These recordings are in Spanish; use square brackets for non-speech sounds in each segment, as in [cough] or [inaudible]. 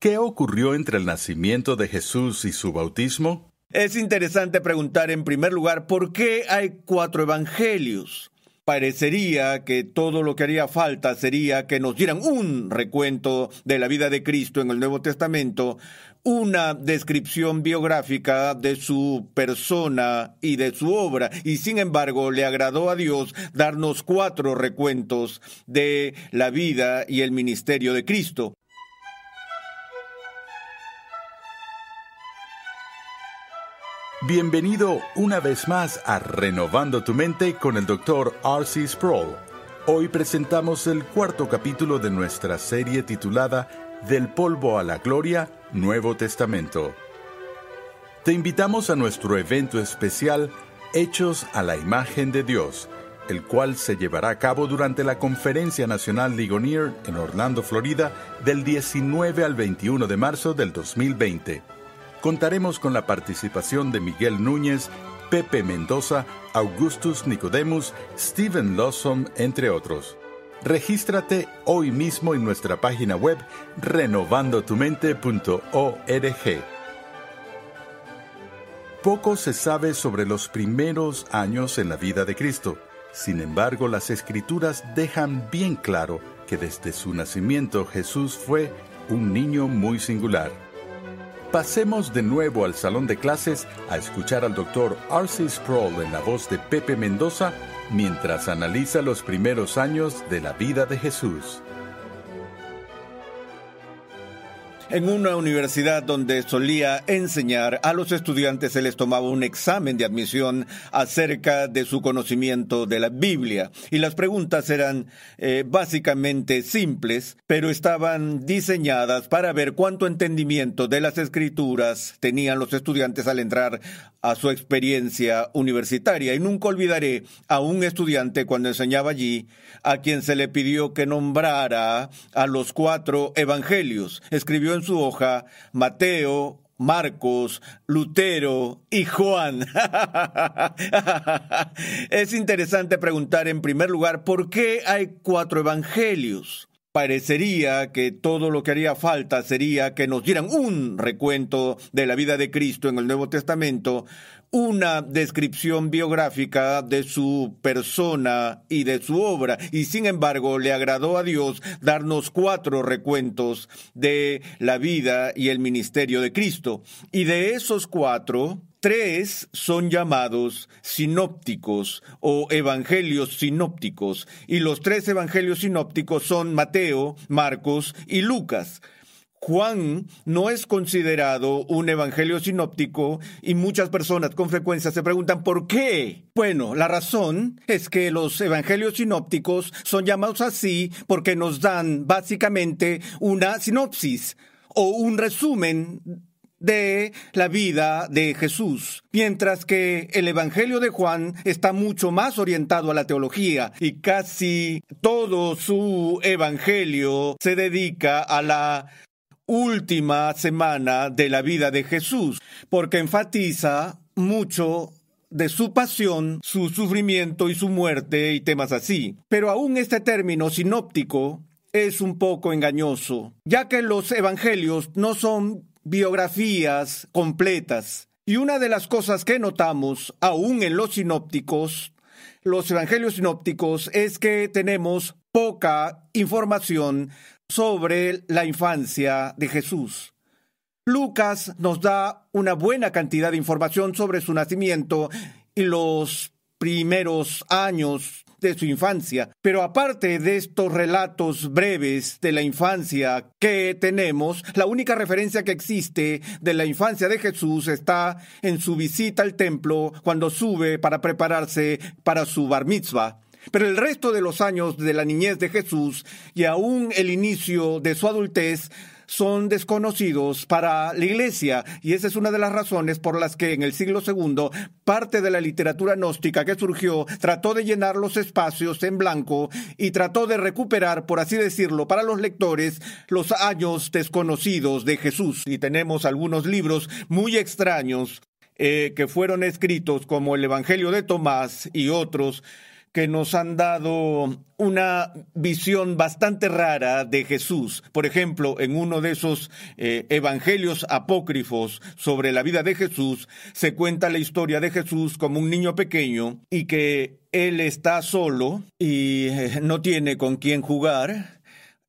¿Qué ocurrió entre el nacimiento de Jesús y su bautismo? Es interesante preguntar en primer lugar por qué hay cuatro evangelios. Parecería que todo lo que haría falta sería que nos dieran un recuento de la vida de Cristo en el Nuevo Testamento, una descripción biográfica de su persona y de su obra, y sin embargo le agradó a Dios darnos cuatro recuentos de la vida y el ministerio de Cristo. Bienvenido una vez más a Renovando tu Mente con el Dr. R.C. Sproul. Hoy presentamos el cuarto capítulo de nuestra serie titulada Del polvo a la gloria, Nuevo Testamento. Te invitamos a nuestro evento especial Hechos a la Imagen de Dios, el cual se llevará a cabo durante la Conferencia Nacional Ligonier en Orlando, Florida, del 19 al 21 de marzo del 2020 contaremos con la participación de Miguel Núñez, Pepe Mendoza, Augustus Nicodemus, Stephen Lawson, entre otros. Regístrate hoy mismo en nuestra página web renovandotumente.org. Poco se sabe sobre los primeros años en la vida de Cristo. Sin embargo, las escrituras dejan bien claro que desde su nacimiento Jesús fue un niño muy singular. Pasemos de nuevo al salón de clases a escuchar al doctor R.C. Sproul en la voz de Pepe Mendoza mientras analiza los primeros años de la vida de Jesús. En una universidad donde solía enseñar a los estudiantes se les tomaba un examen de admisión acerca de su conocimiento de la Biblia y las preguntas eran eh, básicamente simples, pero estaban diseñadas para ver cuánto entendimiento de las escrituras tenían los estudiantes al entrar a su experiencia universitaria. Y nunca olvidaré a un estudiante cuando enseñaba allí a quien se le pidió que nombrara a los cuatro evangelios. Escribió en su hoja Mateo, Marcos, Lutero y Juan. [laughs] es interesante preguntar en primer lugar por qué hay cuatro evangelios. Parecería que todo lo que haría falta sería que nos dieran un recuento de la vida de Cristo en el Nuevo Testamento, una descripción biográfica de su persona y de su obra, y sin embargo le agradó a Dios darnos cuatro recuentos de la vida y el ministerio de Cristo. Y de esos cuatro, Tres son llamados sinópticos o evangelios sinópticos, y los tres evangelios sinópticos son Mateo, Marcos y Lucas. Juan no es considerado un evangelio sinóptico y muchas personas con frecuencia se preguntan ¿por qué? Bueno, la razón es que los evangelios sinópticos son llamados así porque nos dan básicamente una sinopsis o un resumen de la vida de Jesús, mientras que el Evangelio de Juan está mucho más orientado a la teología y casi todo su Evangelio se dedica a la última semana de la vida de Jesús, porque enfatiza mucho de su pasión, su sufrimiento y su muerte y temas así. Pero aún este término sinóptico es un poco engañoso, ya que los evangelios no son biografías completas. Y una de las cosas que notamos, aún en los sinópticos, los evangelios sinópticos, es que tenemos poca información sobre la infancia de Jesús. Lucas nos da una buena cantidad de información sobre su nacimiento y los primeros años de su infancia. Pero aparte de estos relatos breves de la infancia que tenemos, la única referencia que existe de la infancia de Jesús está en su visita al templo cuando sube para prepararse para su bar mitzvah. Pero el resto de los años de la niñez de Jesús y aún el inicio de su adultez son desconocidos para la Iglesia y esa es una de las razones por las que en el siglo II parte de la literatura gnóstica que surgió trató de llenar los espacios en blanco y trató de recuperar, por así decirlo, para los lectores los años desconocidos de Jesús. Y tenemos algunos libros muy extraños eh, que fueron escritos como el Evangelio de Tomás y otros que nos han dado una visión bastante rara de Jesús. Por ejemplo, en uno de esos eh, evangelios apócrifos sobre la vida de Jesús, se cuenta la historia de Jesús como un niño pequeño y que él está solo y eh, no tiene con quién jugar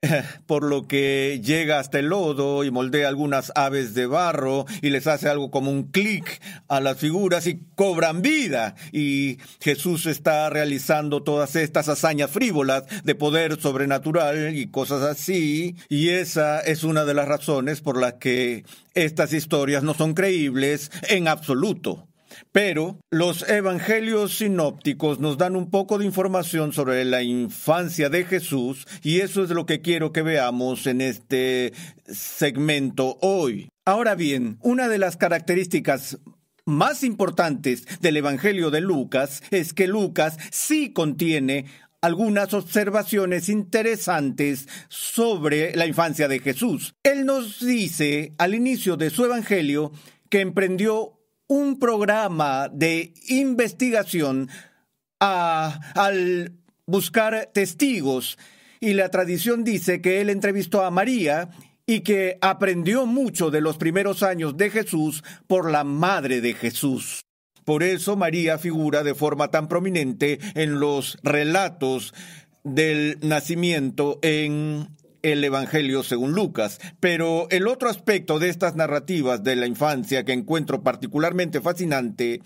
[laughs] por lo que llega hasta el lodo y moldea algunas aves de barro y les hace algo como un clic a las figuras y cobran vida. Y Jesús está realizando todas estas hazañas frívolas de poder sobrenatural y cosas así. Y esa es una de las razones por las que estas historias no son creíbles en absoluto. Pero los evangelios sinópticos nos dan un poco de información sobre la infancia de Jesús y eso es lo que quiero que veamos en este segmento hoy. Ahora bien, una de las características más importantes del Evangelio de Lucas es que Lucas sí contiene algunas observaciones interesantes sobre la infancia de Jesús. Él nos dice al inicio de su Evangelio que emprendió un programa de investigación al buscar testigos y la tradición dice que él entrevistó a María y que aprendió mucho de los primeros años de Jesús por la madre de Jesús. Por eso María figura de forma tan prominente en los relatos del nacimiento en el Evangelio según Lucas. Pero el otro aspecto de estas narrativas de la infancia que encuentro particularmente fascinante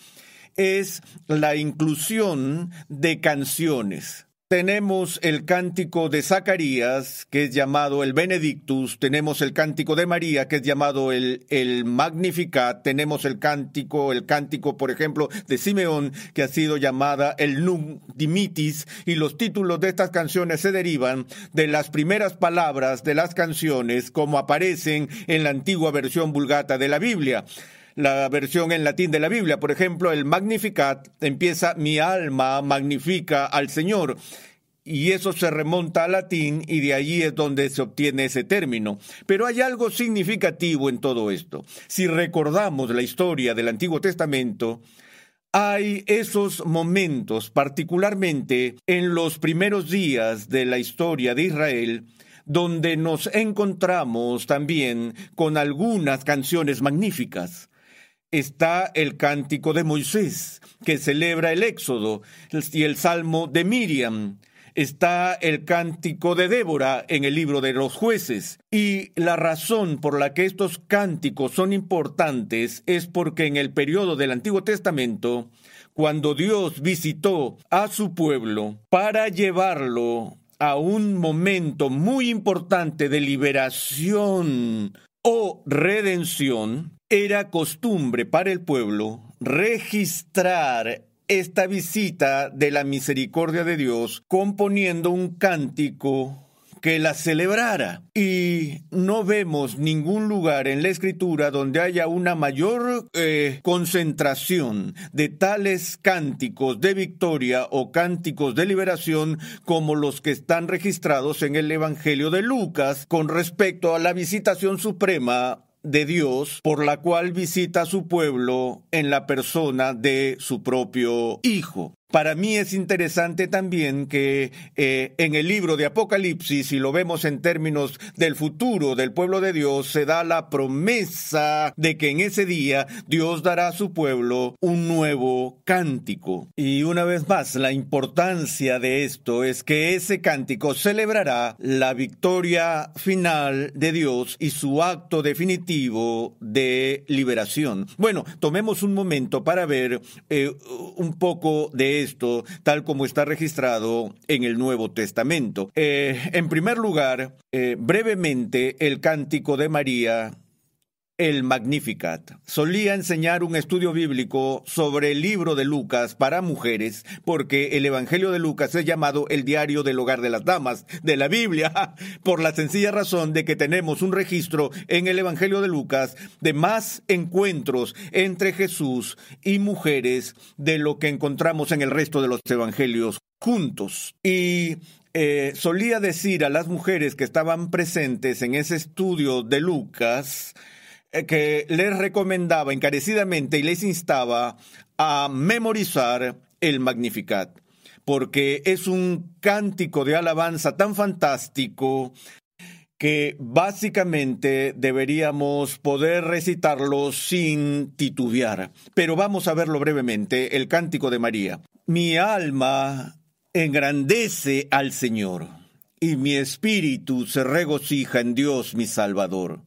es la inclusión de canciones. Tenemos el cántico de Zacarías, que es llamado el Benedictus, tenemos el cántico de María, que es llamado el, el Magnificat, tenemos el cántico, el cántico, por ejemplo, de Simeón, que ha sido llamada el Num Dimitis, y los títulos de estas canciones se derivan de las primeras palabras de las canciones, como aparecen en la antigua versión vulgata de la Biblia la versión en latín de la Biblia. Por ejemplo, el Magnificat empieza mi alma magnifica al Señor. Y eso se remonta al latín y de allí es donde se obtiene ese término. Pero hay algo significativo en todo esto. Si recordamos la historia del Antiguo Testamento, hay esos momentos, particularmente en los primeros días de la historia de Israel, donde nos encontramos también con algunas canciones magníficas está el cántico de Moisés, que celebra el Éxodo, y el Salmo de Miriam. Está el cántico de Débora en el libro de los jueces. Y la razón por la que estos cánticos son importantes es porque en el periodo del Antiguo Testamento, cuando Dios visitó a su pueblo para llevarlo a un momento muy importante de liberación o redención, era costumbre para el pueblo registrar esta visita de la misericordia de Dios componiendo un cántico que la celebrara. Y no vemos ningún lugar en la escritura donde haya una mayor eh, concentración de tales cánticos de victoria o cánticos de liberación como los que están registrados en el Evangelio de Lucas con respecto a la visitación suprema de Dios por la cual visita a su pueblo en la persona de su propio Hijo. Para mí es interesante también que eh, en el libro de Apocalipsis, si lo vemos en términos del futuro del pueblo de Dios, se da la promesa de que en ese día Dios dará a su pueblo un nuevo cántico. Y una vez más, la importancia de esto es que ese cántico celebrará la victoria final de Dios y su acto definitivo de liberación. Bueno, tomemos un momento para ver eh, un poco de esto tal como está registrado en el Nuevo Testamento. Eh, en primer lugar, eh, brevemente, el cántico de María el Magnificat. Solía enseñar un estudio bíblico sobre el libro de Lucas para mujeres, porque el Evangelio de Lucas es llamado el diario del hogar de las damas de la Biblia, [laughs] por la sencilla razón de que tenemos un registro en el Evangelio de Lucas de más encuentros entre Jesús y mujeres de lo que encontramos en el resto de los evangelios juntos. Y eh, solía decir a las mujeres que estaban presentes en ese estudio de Lucas, que les recomendaba encarecidamente y les instaba a memorizar el Magnificat, porque es un cántico de alabanza tan fantástico que básicamente deberíamos poder recitarlo sin titubear. Pero vamos a verlo brevemente, el cántico de María. Mi alma engrandece al Señor, y mi espíritu se regocija en Dios mi Salvador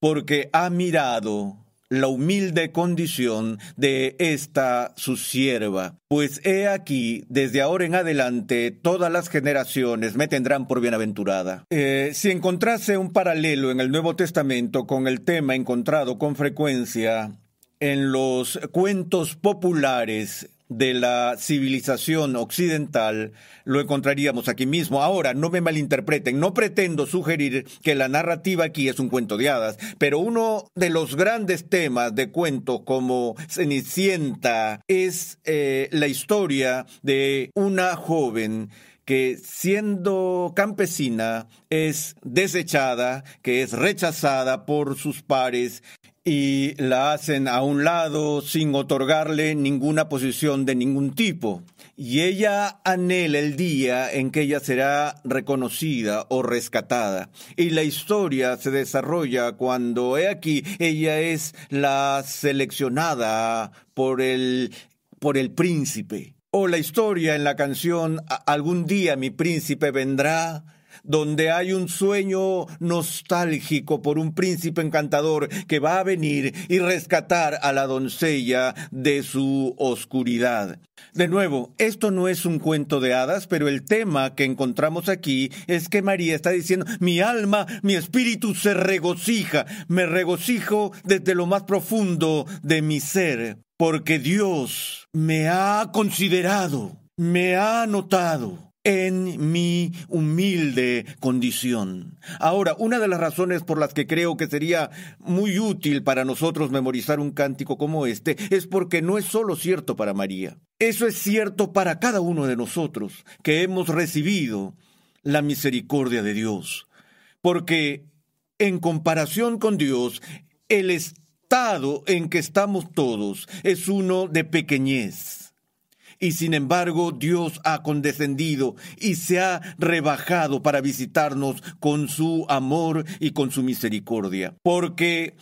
porque ha mirado la humilde condición de esta su sierva. Pues he aquí, desde ahora en adelante, todas las generaciones me tendrán por bienaventurada. Eh, si encontrase un paralelo en el Nuevo Testamento con el tema encontrado con frecuencia en los cuentos populares de la civilización occidental lo encontraríamos aquí mismo. Ahora, no me malinterpreten, no pretendo sugerir que la narrativa aquí es un cuento de hadas, pero uno de los grandes temas de cuentos como Cenicienta es eh, la historia de una joven que siendo campesina es desechada, que es rechazada por sus pares y la hacen a un lado sin otorgarle ninguna posición de ningún tipo. Y ella anhela el día en que ella será reconocida o rescatada. Y la historia se desarrolla cuando, he aquí, ella es la seleccionada por el, por el príncipe. O la historia en la canción Algún día mi príncipe vendrá donde hay un sueño nostálgico por un príncipe encantador que va a venir y rescatar a la doncella de su oscuridad. De nuevo, esto no es un cuento de hadas, pero el tema que encontramos aquí es que María está diciendo, mi alma, mi espíritu se regocija, me regocijo desde lo más profundo de mi ser, porque Dios me ha considerado, me ha notado en mi humilde condición. Ahora, una de las razones por las que creo que sería muy útil para nosotros memorizar un cántico como este es porque no es solo cierto para María. Eso es cierto para cada uno de nosotros que hemos recibido la misericordia de Dios. Porque en comparación con Dios, el estado en que estamos todos es uno de pequeñez y sin embargo Dios ha condescendido y se ha rebajado para visitarnos con su amor y con su misericordia. Porque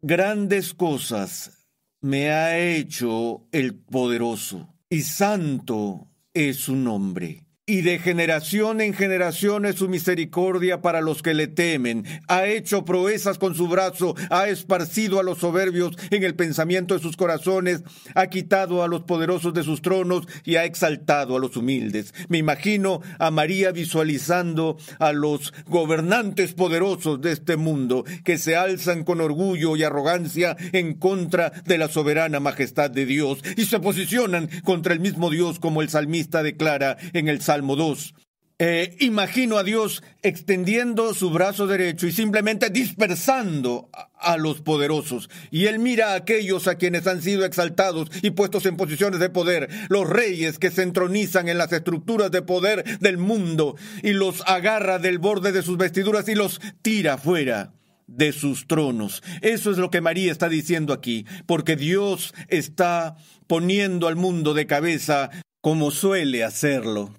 grandes cosas me ha hecho el poderoso y santo es su nombre y de generación en generación es su misericordia para los que le temen. Ha hecho proezas con su brazo, ha esparcido a los soberbios en el pensamiento de sus corazones, ha quitado a los poderosos de sus tronos y ha exaltado a los humildes. Me imagino a María visualizando a los gobernantes poderosos de este mundo que se alzan con orgullo y arrogancia en contra de la soberana majestad de Dios y se posicionan contra el mismo Dios como el salmista declara en el Salmo 2. Eh, imagino a Dios extendiendo su brazo derecho y simplemente dispersando a, los poderosos. Y Él mira a aquellos a quienes han sido exaltados y puestos en posiciones de poder, los reyes que se entronizan en las estructuras de poder del mundo, y los agarra del borde de sus vestiduras y los tira fuera de sus tronos. Eso es lo que María está diciendo aquí, porque Dios está poniendo al mundo de cabeza como suele hacerlo.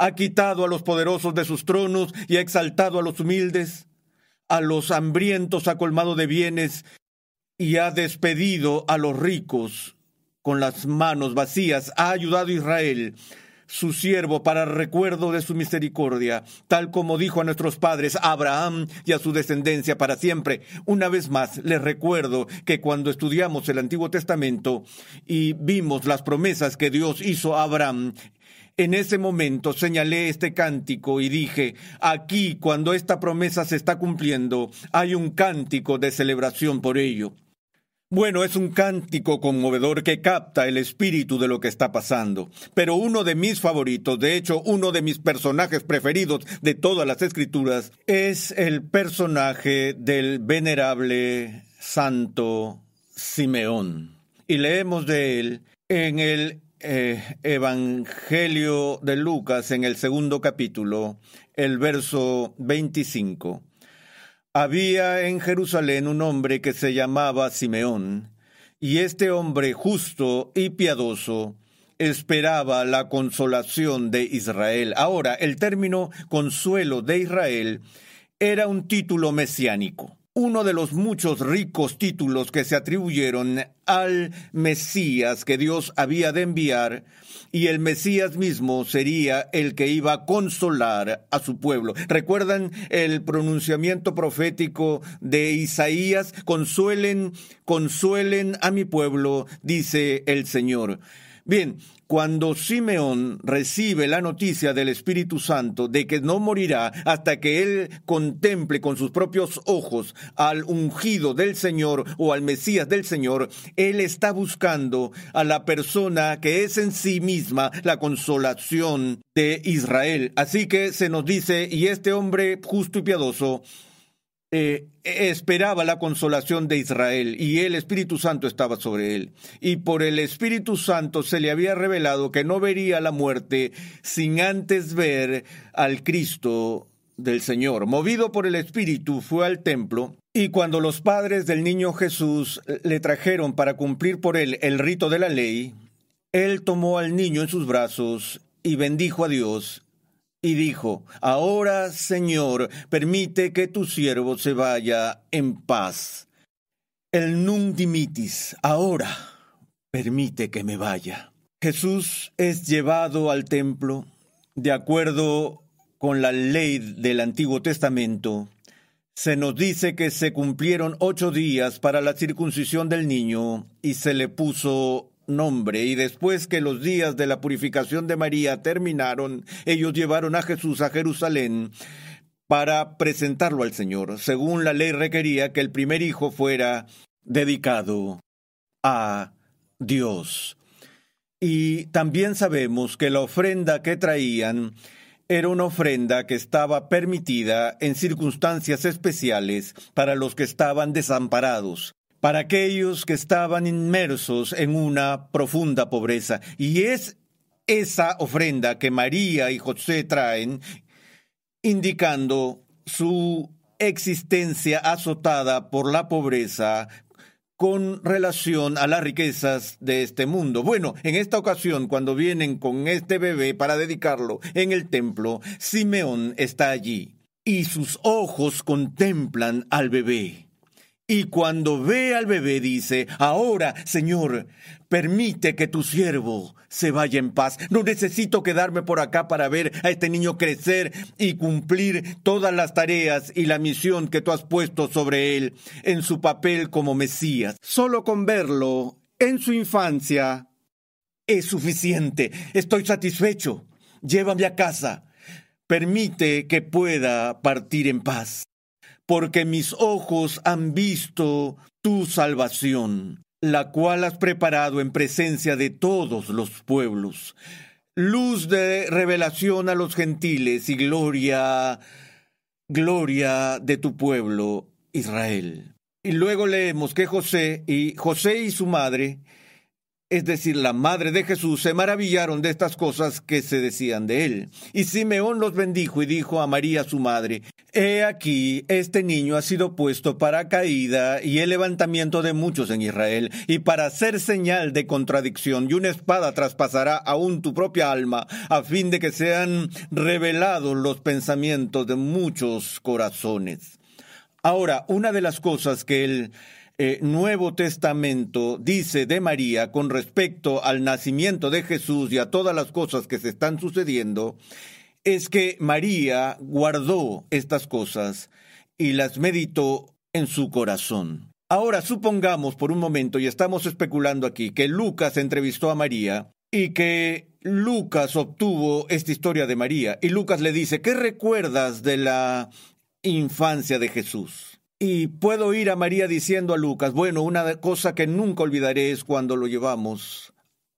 Ha quitado a los poderosos de sus tronos y ha exaltado a los humildes. A los hambrientos ha colmado de bienes y ha despedido a los ricos con las manos vacías. Ha ayudado a Israel su siervo para recuerdo de su misericordia, tal como dijo a nuestros padres, a Abraham y a su descendencia para siempre. Una vez más, les recuerdo que cuando estudiamos el Antiguo Testamento y vimos las promesas que Dios hizo a Abraham, en ese momento señalé este cántico y dije, aquí cuando esta promesa se está cumpliendo, hay un cántico de celebración por ello. Bueno, es un cántico conmovedor que capta el espíritu de lo que está pasando. Pero uno de mis favoritos, de hecho uno de mis personajes preferidos de todas las escrituras, es el personaje del venerable santo Simeón. Y leemos de él en el eh, Evangelio de Lucas, en el segundo capítulo, el verso 25. Había en Jerusalén un hombre que se llamaba Simeón, y este hombre justo y piadoso esperaba la consolación de Israel. Ahora, el término consuelo de Israel era un título mesiánico uno de los muchos ricos títulos que se atribuyeron al Mesías que Dios había de enviar, y el Mesías mismo sería el que iba a consolar a su pueblo. ¿Recuerdan el pronunciamiento profético de Isaías? Consuelen, consuelen a mi pueblo, dice el Señor. Bien, cuando Simeón recibe la noticia del Espíritu Santo de que no morirá hasta que él contemple con sus propios ojos al ungido del Señor o al Mesías del Señor, él está buscando a la persona que es en sí misma la consolación de Israel. Así que se nos dice, y este hombre justo y piadoso, eh, esperaba la consolación de Israel y el Espíritu Santo estaba sobre él. Y por el Espíritu Santo se le había revelado que no vería la muerte sin antes ver al Cristo del Señor. Movido por el Espíritu fue al templo y cuando los padres del niño Jesús le trajeron para cumplir por él el rito de la ley, él tomó al niño en sus brazos y bendijo a Dios y dijo, Ahora, Señor, permite que tu siervo se vaya en paz. El nunc dimitis, ahora, permite que me vaya. Jesús es llevado al templo de acuerdo con la ley del Antiguo Testamento. Se nos dice que se cumplieron ocho días para la circuncisión del niño y se le puso nombre, y después que los días de la purificación de María terminaron, ellos llevaron a Jesús a Jerusalén para presentarlo al Señor. Según la ley requería que el primer hijo fuera dedicado a Dios. Y también sabemos que la ofrenda que traían era una ofrenda que estaba permitida en circunstancias especiales para los que estaban desamparados para aquellos que estaban inmersos en una profunda pobreza. Y es esa ofrenda que María y José traen, indicando su existencia azotada por la pobreza con relación a las riquezas de este mundo. Bueno, en esta ocasión, cuando vienen con este bebé para dedicarlo en el templo, Simeón está allí y sus ojos contemplan al bebé. Y cuando ve al bebé dice, ahora, Señor, permite que tu siervo se vaya en paz. No necesito quedarme por acá para ver a este niño crecer y cumplir todas las tareas y la misión que tú has puesto sobre él en su papel como Mesías. Solo con verlo en su infancia es suficiente. Estoy satisfecho. Llévame a casa. Permite que pueda partir en paz porque mis ojos han visto tu salvación, la cual has preparado en presencia de todos los pueblos, luz de revelación a los gentiles y gloria, gloria de tu pueblo Israel. Y luego leemos que José y José y su madre es decir, la madre de Jesús, se maravillaron de estas cosas que se decían de él. Y Simeón los bendijo y dijo a María su madre, He aquí, este niño ha sido puesto para caída y el levantamiento de muchos en Israel, y para ser señal de contradicción, y una espada traspasará aún tu propia alma, a fin de que sean revelados los pensamientos de muchos corazones. Ahora, una de las cosas que él eh, Nuevo Testamento dice de María con respecto al nacimiento de Jesús y a todas las cosas que se están sucediendo, es que María guardó estas cosas y las meditó en su corazón. Ahora supongamos por un momento, y estamos especulando aquí, que Lucas entrevistó a María y que Lucas obtuvo esta historia de María. Y Lucas le dice, ¿qué recuerdas de la infancia de Jesús? Y puedo ir a María diciendo a Lucas, bueno, una cosa que nunca olvidaré es cuando lo llevamos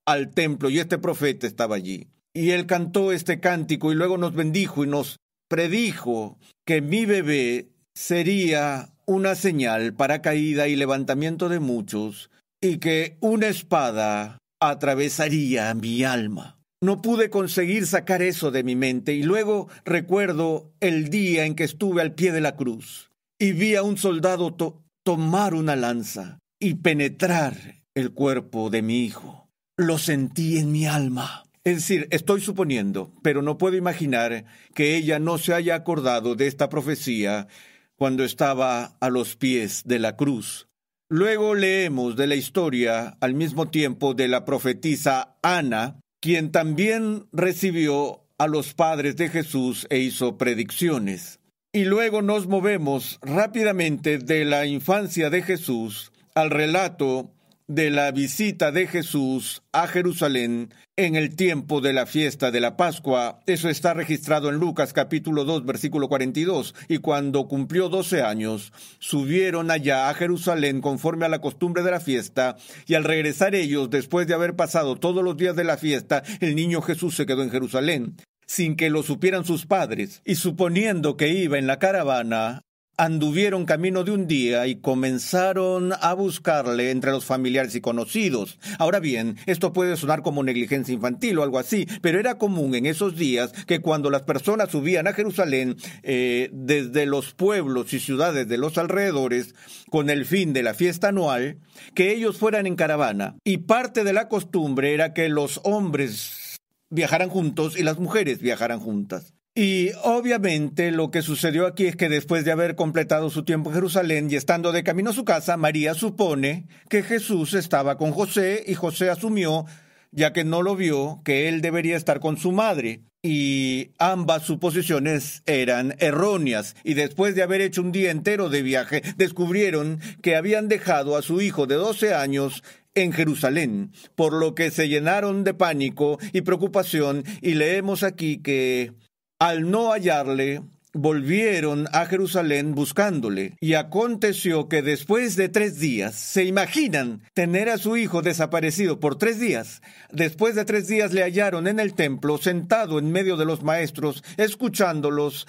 al templo y este profeta estaba allí. Y él cantó este cántico y luego nos bendijo y nos predijo que mi bebé sería una señal para caída y levantamiento de muchos y que una espada atravesaría mi alma. No pude conseguir sacar eso de mi mente y luego recuerdo el día en que estuve al pie de la cruz y vi a un soldado tomar una lanza y penetrar el cuerpo de mi hijo. Lo sentí en mi alma. Es decir, estoy suponiendo, pero no puedo imaginar que ella no se haya acordado de esta profecía cuando estaba a los pies de la cruz. Luego leemos de la historia al mismo tiempo de la profetisa Ana, quien también recibió a los padres de Jesús e hizo predicciones. Y luego nos movemos rápidamente de la infancia de Jesús al relato de la visita de Jesús a Jerusalén en el tiempo de la fiesta de la Pascua. Eso está registrado en Lucas capítulo 2 versículo 42. Y cuando cumplió doce años, subieron allá a Jerusalén conforme a la costumbre de la fiesta, y al regresar ellos, después de haber pasado todos los días de la fiesta, el niño Jesús se quedó en Jerusalén sin que lo supieran sus padres, y suponiendo que iba en la caravana, anduvieron camino de un día y comenzaron a buscarle entre los familiares y conocidos. Ahora bien, esto puede sonar como negligencia infantil o algo así, pero era común en esos días que cuando las personas subían a Jerusalén eh, desde los pueblos y ciudades de los alrededores con el fin de la fiesta anual, que ellos fueran en caravana. Y parte de la costumbre era que los hombres viajaran juntos y las mujeres viajaran juntas. Y obviamente lo que sucedió aquí es que después de haber completado su tiempo en Jerusalén y estando de camino a su casa, María supone que Jesús estaba con José y José asumió, ya que no lo vio, que él debería estar con su madre. Y ambas suposiciones eran erróneas, y después de haber hecho un día entero de viaje, descubrieron que habían dejado a su hijo de 12 años en Jerusalén, por lo que se llenaron de pánico y preocupación y leemos aquí que al no hallarle, volvieron a Jerusalén buscándole. Y aconteció que después de tres días, se imaginan tener a su hijo desaparecido por tres días. Después de tres días le hallaron en el templo, sentado en medio de los maestros, escuchándolos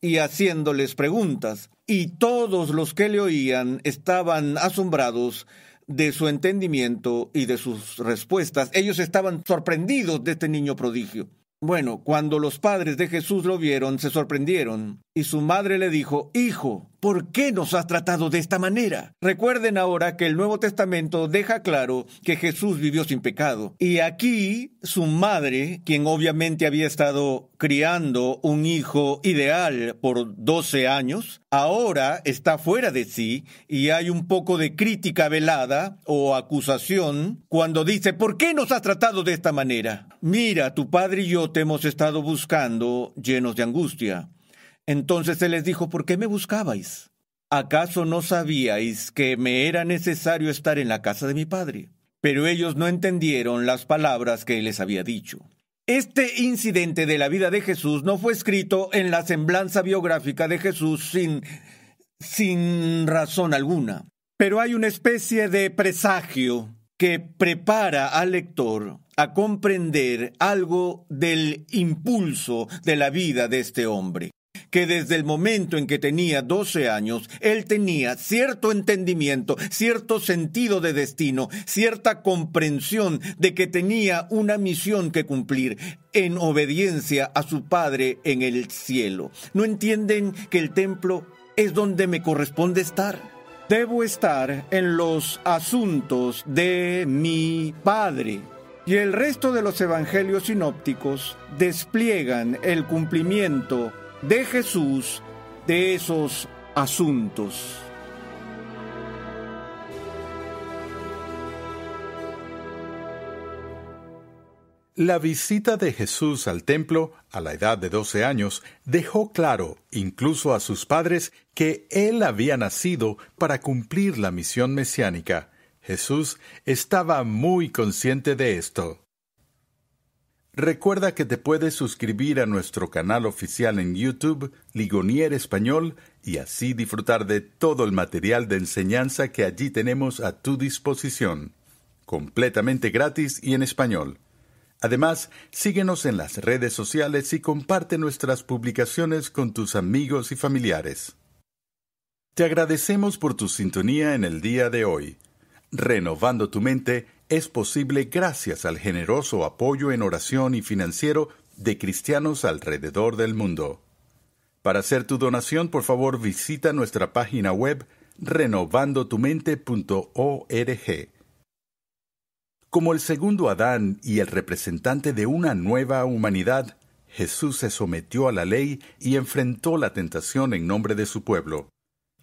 y haciéndoles preguntas. Y todos los que le oían estaban asombrados de su entendimiento y de sus respuestas. Ellos estaban sorprendidos de este niño prodigio. Bueno, cuando los padres de Jesús lo vieron, se sorprendieron, y su madre le dijo, Hijo, ¿por qué nos has tratado de esta manera? Recuerden ahora que el Nuevo Testamento deja claro que Jesús vivió sin pecado, y aquí su madre, quien obviamente había estado criando un hijo ideal por 12 años, ahora está fuera de sí y hay un poco de crítica velada o acusación cuando dice, ¿por qué nos has tratado de esta manera? Mira, tu padre y yo te hemos estado buscando llenos de angustia. Entonces él les dijo, ¿por qué me buscabais? ¿Acaso no sabíais que me era necesario estar en la casa de mi padre? Pero ellos no entendieron las palabras que les había dicho. Este incidente de la vida de Jesús no fue escrito en la semblanza biográfica de Jesús sin, sin razón alguna, pero hay una especie de presagio que prepara al lector a comprender algo del impulso de la vida de este hombre. Que desde el momento en que tenía 12 años, él tenía cierto entendimiento, cierto sentido de destino, cierta comprensión de que tenía una misión que cumplir en obediencia a su Padre en el cielo. ¿No entienden que el templo es donde me corresponde estar? Debo estar en los asuntos de mi Padre. Y el resto de los evangelios sinópticos despliegan el cumplimiento de Jesús de esos asuntos. La visita de Jesús al templo a la edad de 12 años dejó claro, incluso a sus padres, que él había nacido para cumplir la misión mesiánica. Jesús estaba muy consciente de esto. Recuerda que te puedes suscribir a nuestro canal oficial en YouTube, Ligonier Español, y así disfrutar de todo el material de enseñanza que allí tenemos a tu disposición, completamente gratis y en español. Además, síguenos en las redes sociales y comparte nuestras publicaciones con tus amigos y familiares. Te agradecemos por tu sintonía en el día de hoy. Renovando tu mente es posible gracias al generoso apoyo en oración y financiero de cristianos alrededor del mundo. Para hacer tu donación, por favor, visita nuestra página web renovandotumente.org. Como el segundo Adán y el representante de una nueva humanidad, Jesús se sometió a la ley y enfrentó la tentación en nombre de su pueblo.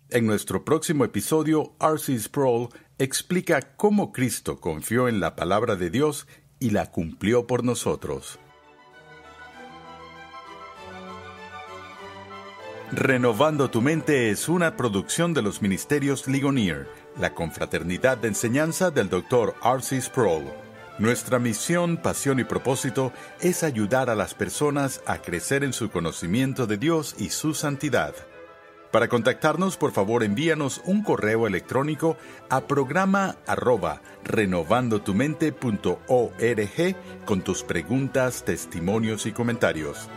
En nuestro próximo episodio, R.C. Sproul explica cómo Cristo confió en la palabra de Dios y la cumplió por nosotros. Renovando tu mente es una producción de los ministerios Ligonier, la confraternidad de enseñanza del Dr. R.C. Sproul. Nuestra misión, pasión y propósito es ayudar a las personas a crecer en su conocimiento de Dios y su santidad. Para contactarnos, por favor, envíanos un correo electrónico a programa arroba renovandotumente.org con tus preguntas, testimonios y comentarios.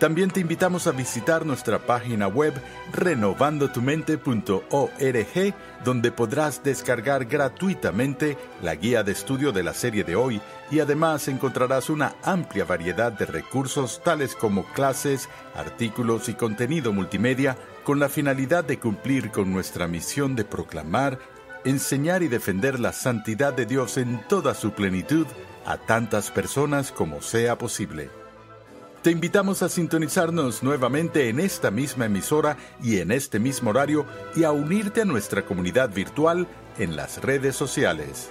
También te invitamos a visitar nuestra página web renovandotumente.org, donde podrás descargar gratuitamente la guía de estudio de la serie de hoy y además encontrarás una amplia variedad de recursos tales como clases, artículos y contenido multimedia con la finalidad de cumplir con nuestra misión de proclamar, enseñar y defender la santidad de Dios en toda su plenitud a tantas personas como sea posible. Te invitamos a sintonizarnos nuevamente en esta misma emisora y en este mismo horario y a unirte a nuestra comunidad virtual en las redes sociales.